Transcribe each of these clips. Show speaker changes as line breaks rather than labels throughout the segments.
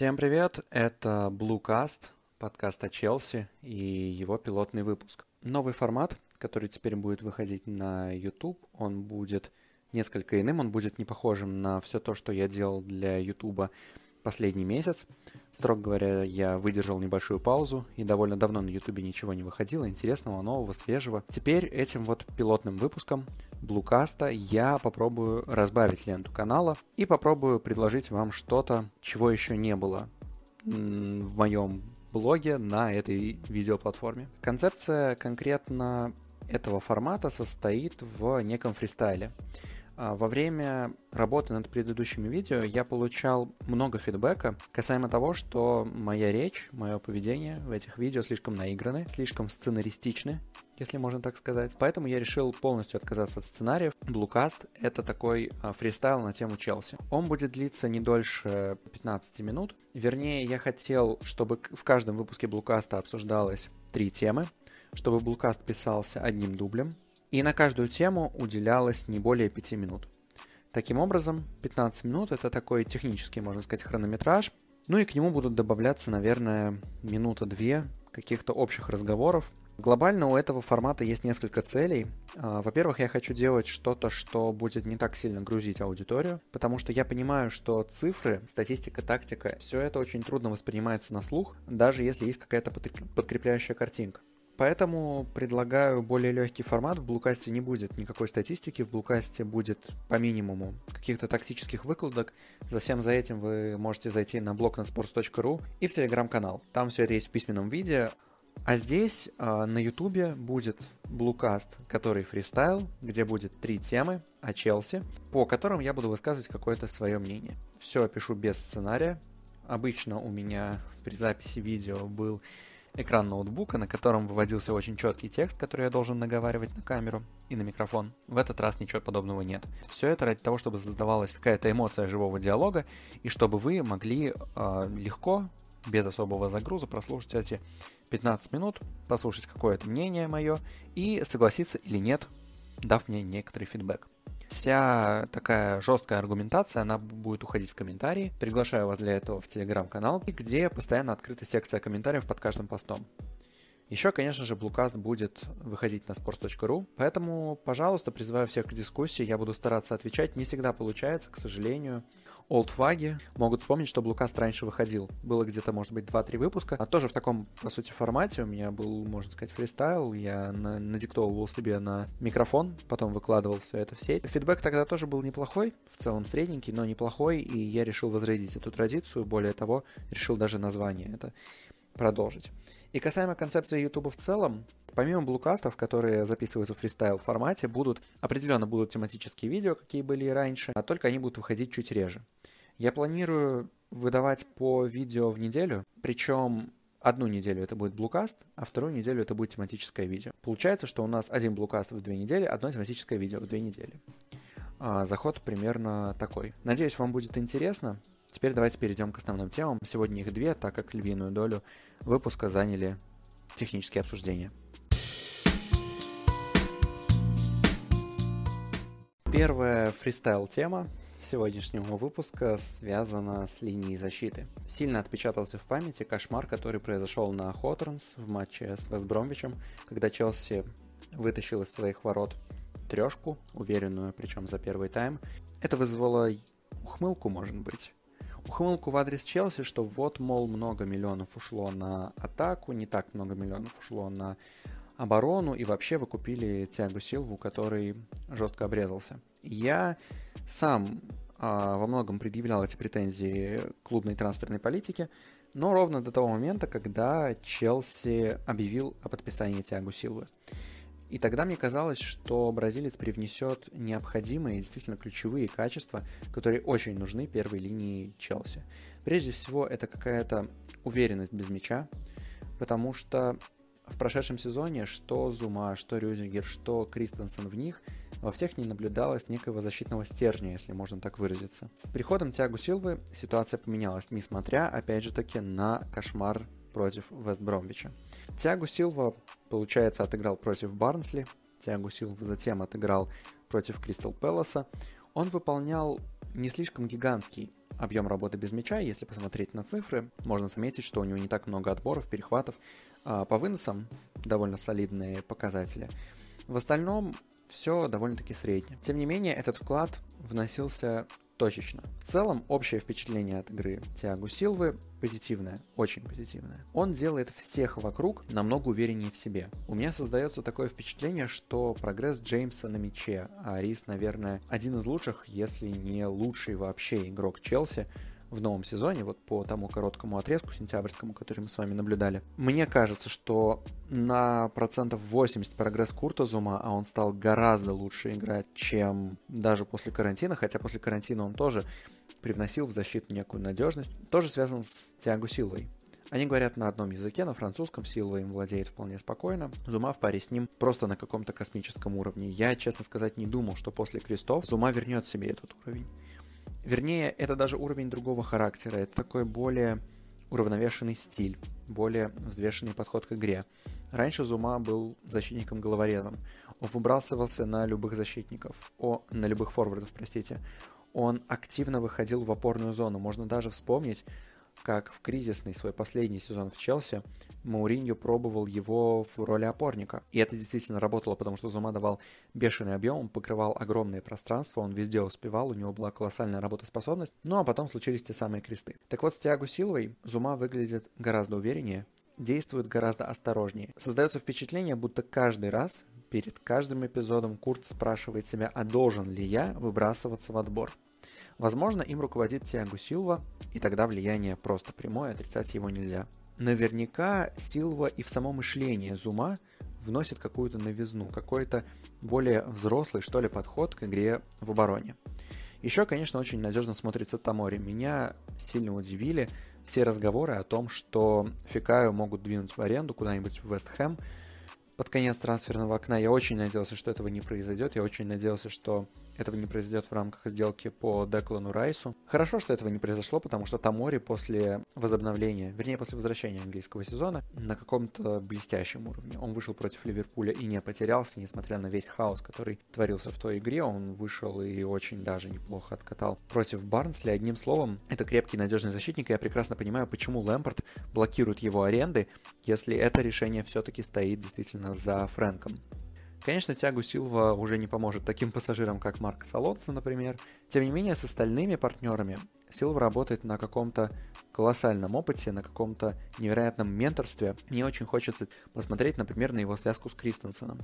Всем привет, это Bluecast, подкаст о Челси и его пилотный выпуск. Новый формат, который теперь будет выходить на YouTube, он будет несколько иным, он будет не похожим на все то, что я делал для YouTube последний месяц. Строго говоря, я выдержал небольшую паузу, и довольно давно на Ютубе ничего не выходило интересного, нового, свежего. Теперь этим вот пилотным выпуском Блукаста я попробую разбавить ленту канала и попробую предложить вам что-то, чего еще не было в моем блоге на этой видеоплатформе. Концепция конкретно этого формата состоит в неком фристайле. А, во время работы над предыдущими видео я получал много фидбэка касаемо того, что моя речь, мое поведение в этих видео слишком наиграны, слишком сценаристичны, если можно так сказать. Поэтому я решил полностью отказаться от сценариев. Bluecast — это такой а, фристайл на тему Челси. Он будет длиться не дольше 15 минут. Вернее, я хотел, чтобы в каждом выпуске Bluecast обсуждалось три темы, чтобы Bluecast писался одним дублем, и на каждую тему уделялось не более 5 минут. Таким образом, 15 минут это такой технический, можно сказать, хронометраж. Ну и к нему будут добавляться, наверное, минута-две каких-то общих разговоров. Глобально у этого формата есть несколько целей. А, во-первых, я хочу делать что-то, что будет не так сильно грузить аудиторию, потому что я понимаю, что цифры, статистика, тактика, все это очень трудно воспринимается на слух, даже если есть какая-то подкрепляющая картинка. Поэтому предлагаю более легкий формат. В Блукасте не будет никакой статистики, в Блукасте будет по минимуму каких-то тактических выкладок. Затем за этим вы можете зайти на блог на sports.ru и в телеграм-канал. Там все это есть в письменном виде. А здесь э, на ютубе будет Блукаст, который фристайл, где будет три темы о Челси, по которым я буду высказывать какое-то свое мнение. Все пишу без сценария. Обычно у меня при записи видео был экран ноутбука, на котором выводился очень четкий текст, который я должен наговаривать на камеру и на микрофон. В этот раз ничего подобного нет. Все это ради того, чтобы создавалась какая-то эмоция живого диалога, и чтобы вы могли э, легко, без особого загруза, прослушать эти 15 минут, послушать какое-то мнение мое и согласиться или нет, дав мне некоторый фидбэк вся такая жесткая аргументация, она будет уходить в комментарии. Приглашаю вас для этого в телеграм-канал, где постоянно открыта секция комментариев под каждым постом. Еще, конечно же, Bluecast будет выходить на sports.ru, поэтому, пожалуйста, призываю всех к дискуссии, я буду стараться отвечать. Не всегда получается, к сожалению. Олдфаги могут вспомнить, что Bluecast раньше выходил. Было где-то, может быть, 2-3 выпуска. А тоже в таком, по сути, формате. У меня был, можно сказать, фристайл. Я на надиктовывал себе на микрофон, потом выкладывал все это в сеть. Фидбэк тогда тоже был неплохой, в целом средненький, но неплохой. И я решил возродить эту традицию. Более того, решил даже название это продолжить. И касаемо концепции YouTube в целом, помимо блукастов, которые записываются в фристайл формате, будут определенно будут тематические видео, какие были и раньше, а только они будут выходить чуть реже. Я планирую выдавать по видео в неделю, причем одну неделю это будет блукаст, а вторую неделю это будет тематическое видео. Получается, что у нас один блукаст в две недели, одно тематическое видео в две недели. А заход примерно такой. Надеюсь, вам будет интересно. Теперь давайте перейдем к основным темам. Сегодня их две, так как львиную долю выпуска заняли технические обсуждения. Первая фристайл-тема сегодняшнего выпуска связана с линией защиты. Сильно отпечатался в памяти кошмар, который произошел на Хоторнс в матче с Вестбромвичем, когда Челси вытащил из своих ворот трешку, уверенную, причем за первый тайм. Это вызвало ухмылку, может быть. Ухмылку в адрес Челси, что вот, мол, много миллионов ушло на атаку, не так много миллионов ушло на оборону, и вообще вы купили Тиагу Силву, который жестко обрезался. Я сам а, во многом предъявлял эти претензии клубной трансферной политике, но ровно до того момента, когда Челси объявил о подписании Тиагу Силвы. И тогда мне казалось, что бразилец привнесет необходимые, действительно ключевые качества, которые очень нужны первой линии Челси. Прежде всего, это какая-то уверенность без мяча, потому что в прошедшем сезоне что Зума, что Рюзигер, что Кристенсен в них – во всех не наблюдалось некого защитного стержня, если можно так выразиться. С приходом Тиагу Силвы ситуация поменялась, несмотря, опять же таки, на кошмар против Вестбромвича. Тиагу Силва, получается, отыграл против Барнсли, Тиагу Силва затем отыграл против Кристал Пэласа. Он выполнял не слишком гигантский объем работы без мяча. Если посмотреть на цифры, можно заметить, что у него не так много отборов, перехватов. А по выносам довольно солидные показатели. В остальном все довольно-таки среднее. Тем не менее, этот вклад вносился точечно. В целом, общее впечатление от игры Тиагу Силвы позитивное, очень позитивное. Он делает всех вокруг намного увереннее в себе. У меня создается такое впечатление, что прогресс Джеймса на мяче, а Рис, наверное, один из лучших, если не лучший вообще игрок Челси, в новом сезоне, вот по тому короткому отрезку сентябрьскому, который мы с вами наблюдали. Мне кажется, что на процентов 80 прогресс Курта Зума, а он стал гораздо лучше играть, чем даже после карантина, хотя после карантина он тоже привносил в защиту некую надежность, тоже связан с Тиагу Силой. Они говорят на одном языке, на французском, Силва им владеет вполне спокойно. Зума в паре с ним просто на каком-то космическом уровне. Я, честно сказать, не думал, что после крестов Зума вернет себе этот уровень. Вернее, это даже уровень другого характера. Это такой более уравновешенный стиль, более взвешенный подход к игре. Раньше Зума был защитником-головорезом. Он выбрасывался на любых защитников, о, на любых форвардов, простите. Он активно выходил в опорную зону. Можно даже вспомнить, как в кризисный свой последний сезон в Челси Мауриньо пробовал его в роли опорника. И это действительно работало, потому что Зума давал бешеный объем, он покрывал огромные пространства, он везде успевал, у него была колоссальная работоспособность. Ну а потом случились те самые кресты. Так вот, с Тиаго Силовой Зума выглядит гораздо увереннее, действует гораздо осторожнее. Создается впечатление, будто каждый раз перед каждым эпизодом Курт спрашивает себя, а должен ли я выбрасываться в отбор. Возможно, им руководит Тиаго Силва, и тогда влияние просто прямое, отрицать его нельзя. Наверняка Силва и в само мышление Зума вносит какую-то новизну, какой-то более взрослый, что ли, подход к игре в обороне. Еще, конечно, очень надежно смотрится Тамори. Меня сильно удивили все разговоры о том, что Фикаю могут двинуть в аренду куда-нибудь в Вест Хэм под конец трансферного окна. Я очень надеялся, что этого не произойдет. Я очень надеялся, что этого не произойдет в рамках сделки по Деклану Райсу. Хорошо, что этого не произошло, потому что Тамори после возобновления, вернее, после возвращения английского сезона на каком-то блестящем уровне. Он вышел против Ливерпуля и не потерялся, несмотря на весь хаос, который творился в той игре. Он вышел и очень даже неплохо откатал против Барнсли. Одним словом, это крепкий, надежный защитник, и я прекрасно понимаю, почему Лэмпорт блокирует его аренды, если это решение все-таки стоит действительно за Фрэнком. Конечно, тягу Силва уже не поможет таким пассажирам, как Марк Салонца, например. Тем не менее, с остальными партнерами Силва работает на каком-то колоссальном опыте, на каком-то невероятном менторстве. Мне очень хочется посмотреть, например, на его связку с Кристенсеном.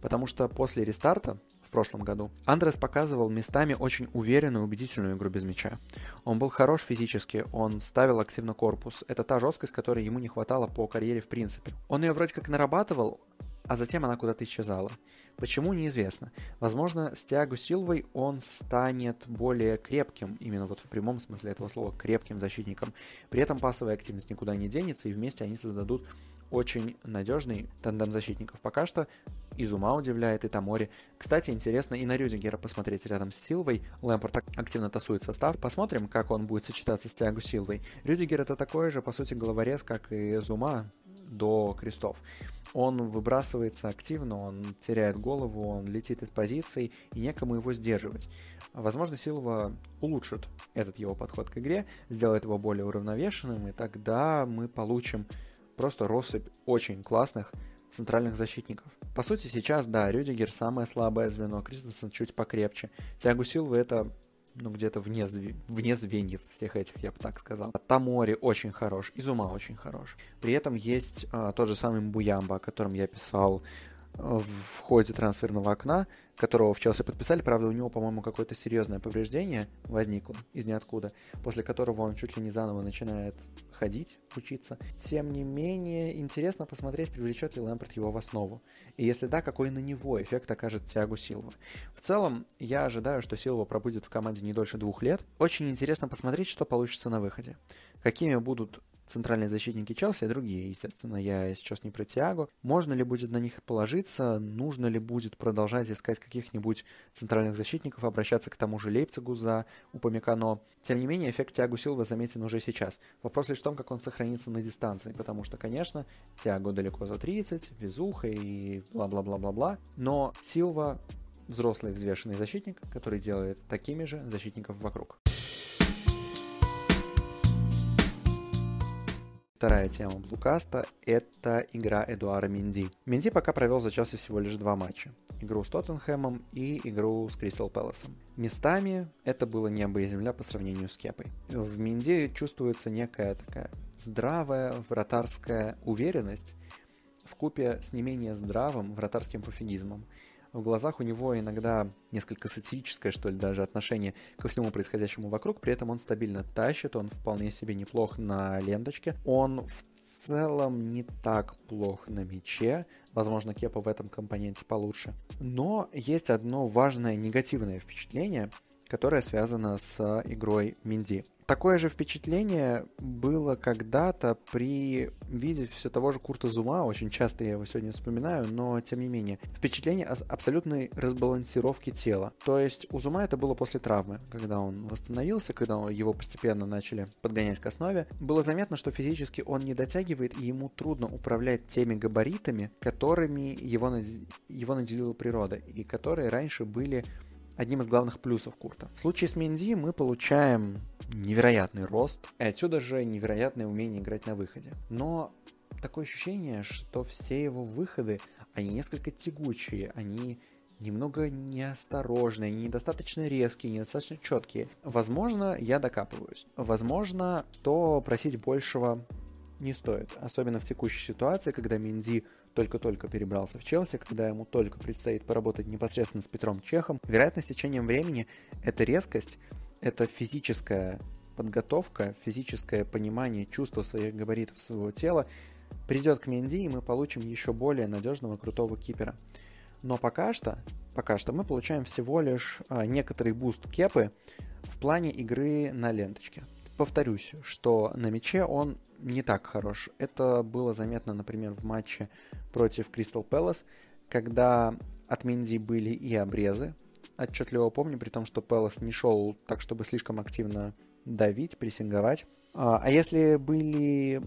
Потому что после рестарта в прошлом году Андрес показывал местами очень уверенную, убедительную игру без мяча. Он был хорош физически, он ставил активно корпус. Это та жесткость, которой ему не хватало по карьере в принципе. Он ее вроде как нарабатывал, а затем она куда-то исчезала. Почему, неизвестно. Возможно, с Тиаго Силвой он станет более крепким, именно вот в прямом смысле этого слова, крепким защитником. При этом пасовая активность никуда не денется, и вместе они создадут очень надежный тандем защитников. Пока что Изума удивляет, и Тамори. Кстати, интересно и на Рюдигера посмотреть рядом с Силвой. Лэмпорт активно тасует состав. Посмотрим, как он будет сочетаться с Тиаго Силвой. Рюдигер это такой же, по сути, головорез, как и Зума до крестов он выбрасывается активно, он теряет голову, он летит из позиций, и некому его сдерживать. Возможно, Силва улучшит этот его подход к игре, сделает его более уравновешенным, и тогда мы получим просто россыпь очень классных центральных защитников. По сути, сейчас, да, Рюдигер самое слабое звено, Кристенсен чуть покрепче. Тягу Силвы это ну, где-то вне, вне звеньев всех этих, я бы так сказал. Тамори очень хорош, Изума очень хорош. При этом есть а, тот же самый Буямба, о котором я писал в ходе трансферного окна, которого в Челси подписали. Правда, у него, по-моему, какое-то серьезное повреждение возникло из ниоткуда, после которого он чуть ли не заново начинает ходить, учиться. Тем не менее, интересно посмотреть, привлечет ли Лэмпорт его в основу. И если да, какой на него эффект окажет Тиагу Силва. В целом, я ожидаю, что Силва пробудет в команде не дольше двух лет. Очень интересно посмотреть, что получится на выходе. Какими будут центральные защитники Челси, а другие, естественно, я сейчас не про Тиаго. Можно ли будет на них положиться, нужно ли будет продолжать искать каких-нибудь центральных защитников, обращаться к тому же Лейпцигу за Упамекано. Тем не менее, эффект Тиаго Силва заметен уже сейчас. Вопрос лишь в том, как он сохранится на дистанции, потому что, конечно, Тиаго далеко за 30, везуха и бла-бла-бла-бла-бла, но Силва взрослый взвешенный защитник, который делает такими же защитников вокруг. Вторая тема Блукаста — это игра Эдуара Минди. Минди пока провел за Челси всего лишь два матча. Игру с Тоттенхэмом и игру с Кристал Пэласом. Местами это было небо и земля по сравнению с Кепой. В Минди чувствуется некая такая здравая вратарская уверенность в купе с не менее здравым вратарским пофигизмом. В глазах у него иногда несколько сатирическое, что ли, даже отношение ко всему происходящему вокруг, при этом он стабильно тащит, он вполне себе неплох на ленточке, он в целом не так плох на мяче, возможно, Кепа в этом компоненте получше. Но есть одно важное негативное впечатление, которое связано с игрой Минди. Такое же впечатление было когда-то при виде все того же Курта Зума, очень часто я его сегодня вспоминаю, но тем не менее. Впечатление абсолютной разбалансировки тела. То есть у Зума это было после травмы, когда он восстановился, когда его постепенно начали подгонять к основе. Было заметно, что физически он не дотягивает, и ему трудно управлять теми габаритами, которыми его, его наделила природа, и которые раньше были одним из главных плюсов Курта. В случае с Менди мы получаем невероятный рост, и отсюда же невероятное умение играть на выходе. Но такое ощущение, что все его выходы, они несколько тягучие, они немного неосторожные, недостаточно резкие, недостаточно четкие. Возможно, я докапываюсь. Возможно, то просить большего не стоит. Особенно в текущей ситуации, когда Менди только-только перебрался в Челси, когда ему только предстоит поработать непосредственно с Петром Чехом, вероятно, с течением времени эта резкость, эта физическая подготовка, физическое понимание, чувство своих габаритов своего тела придет к Менди, и мы получим еще более надежного, крутого кипера. Но пока что, пока что мы получаем всего лишь а, некоторый буст Кепы в плане игры на ленточке повторюсь, что на мяче он не так хорош. Это было заметно, например, в матче против Кристал Пэлас, когда от Минди были и обрезы. Отчетливо помню, при том, что Пэлас не шел так, чтобы слишком активно давить, прессинговать. А, а если были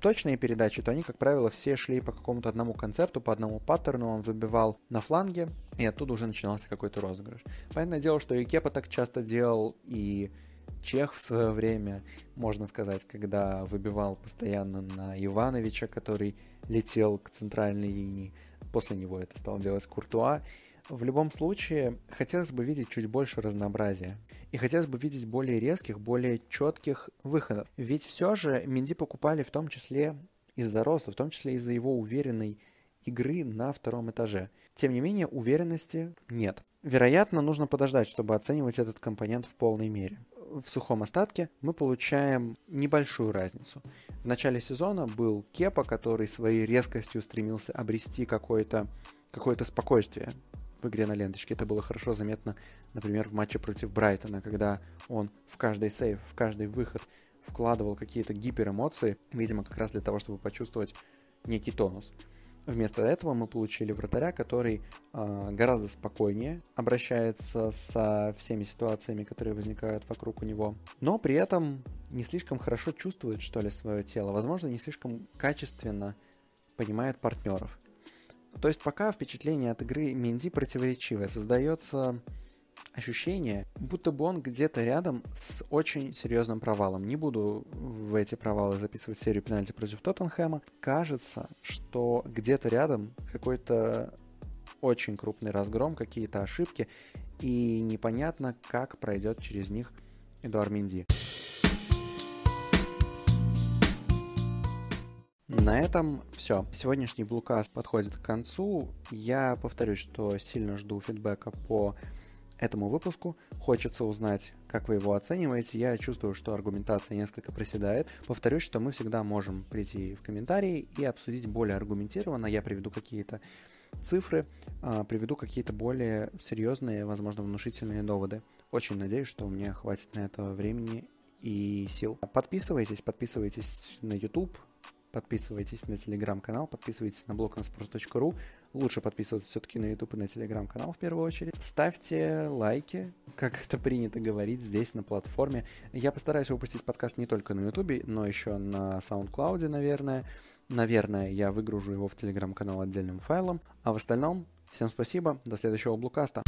точные передачи, то они, как правило, все шли по какому-то одному концепту, по одному паттерну, он выбивал на фланге, и оттуда уже начинался какой-то розыгрыш. Понятное дело, что и Кепа так часто делал, и Чех в свое время, можно сказать, когда выбивал постоянно на Ивановича, который летел к центральной линии. После него это стал делать Куртуа. В любом случае, хотелось бы видеть чуть больше разнообразия. И хотелось бы видеть более резких, более четких выходов. Ведь все же Минди покупали в том числе из-за роста, в том числе из-за его уверенной игры на втором этаже. Тем не менее, уверенности нет. Вероятно, нужно подождать, чтобы оценивать этот компонент в полной мере в сухом остатке мы получаем небольшую разницу. В начале сезона был Кепа, который своей резкостью стремился обрести какое-то какое спокойствие в игре на ленточке. Это было хорошо заметно, например, в матче против Брайтона, когда он в каждый сейв, в каждый выход вкладывал какие-то гиперэмоции, видимо, как раз для того, чтобы почувствовать некий тонус. Вместо этого мы получили вратаря, который э, гораздо спокойнее обращается со всеми ситуациями, которые возникают вокруг у него, но при этом не слишком хорошо чувствует, что ли, свое тело, возможно, не слишком качественно понимает партнеров. То есть пока впечатление от игры Минди противоречивое. Создается ощущение, будто бы он где-то рядом с очень серьезным провалом. Не буду в эти провалы записывать серию пенальти против Тоттенхэма. Кажется, что где-то рядом какой-то очень крупный разгром, какие-то ошибки, и непонятно, как пройдет через них Эдуард Минди. На этом все. Сегодняшний блукаст подходит к концу. Я повторюсь, что сильно жду фидбэка по этому выпуску. Хочется узнать, как вы его оцениваете. Я чувствую, что аргументация несколько проседает. Повторюсь, что мы всегда можем прийти в комментарии и обсудить более аргументированно. Я приведу какие-то цифры, а, приведу какие-то более серьезные, возможно, внушительные доводы. Очень надеюсь, что у меня хватит на это времени и сил. Подписывайтесь, подписывайтесь на YouTube, подписывайтесь на телеграм-канал, подписывайтесь на блог на sports.ru. Лучше подписываться все-таки на YouTube и на телеграм-канал в первую очередь. Ставьте лайки, как это принято говорить здесь на платформе. Я постараюсь выпустить подкаст не только на YouTube, но еще на SoundCloud, наверное. Наверное, я выгружу его в телеграм-канал отдельным файлом. А в остальном, всем спасибо, до следующего блокаста.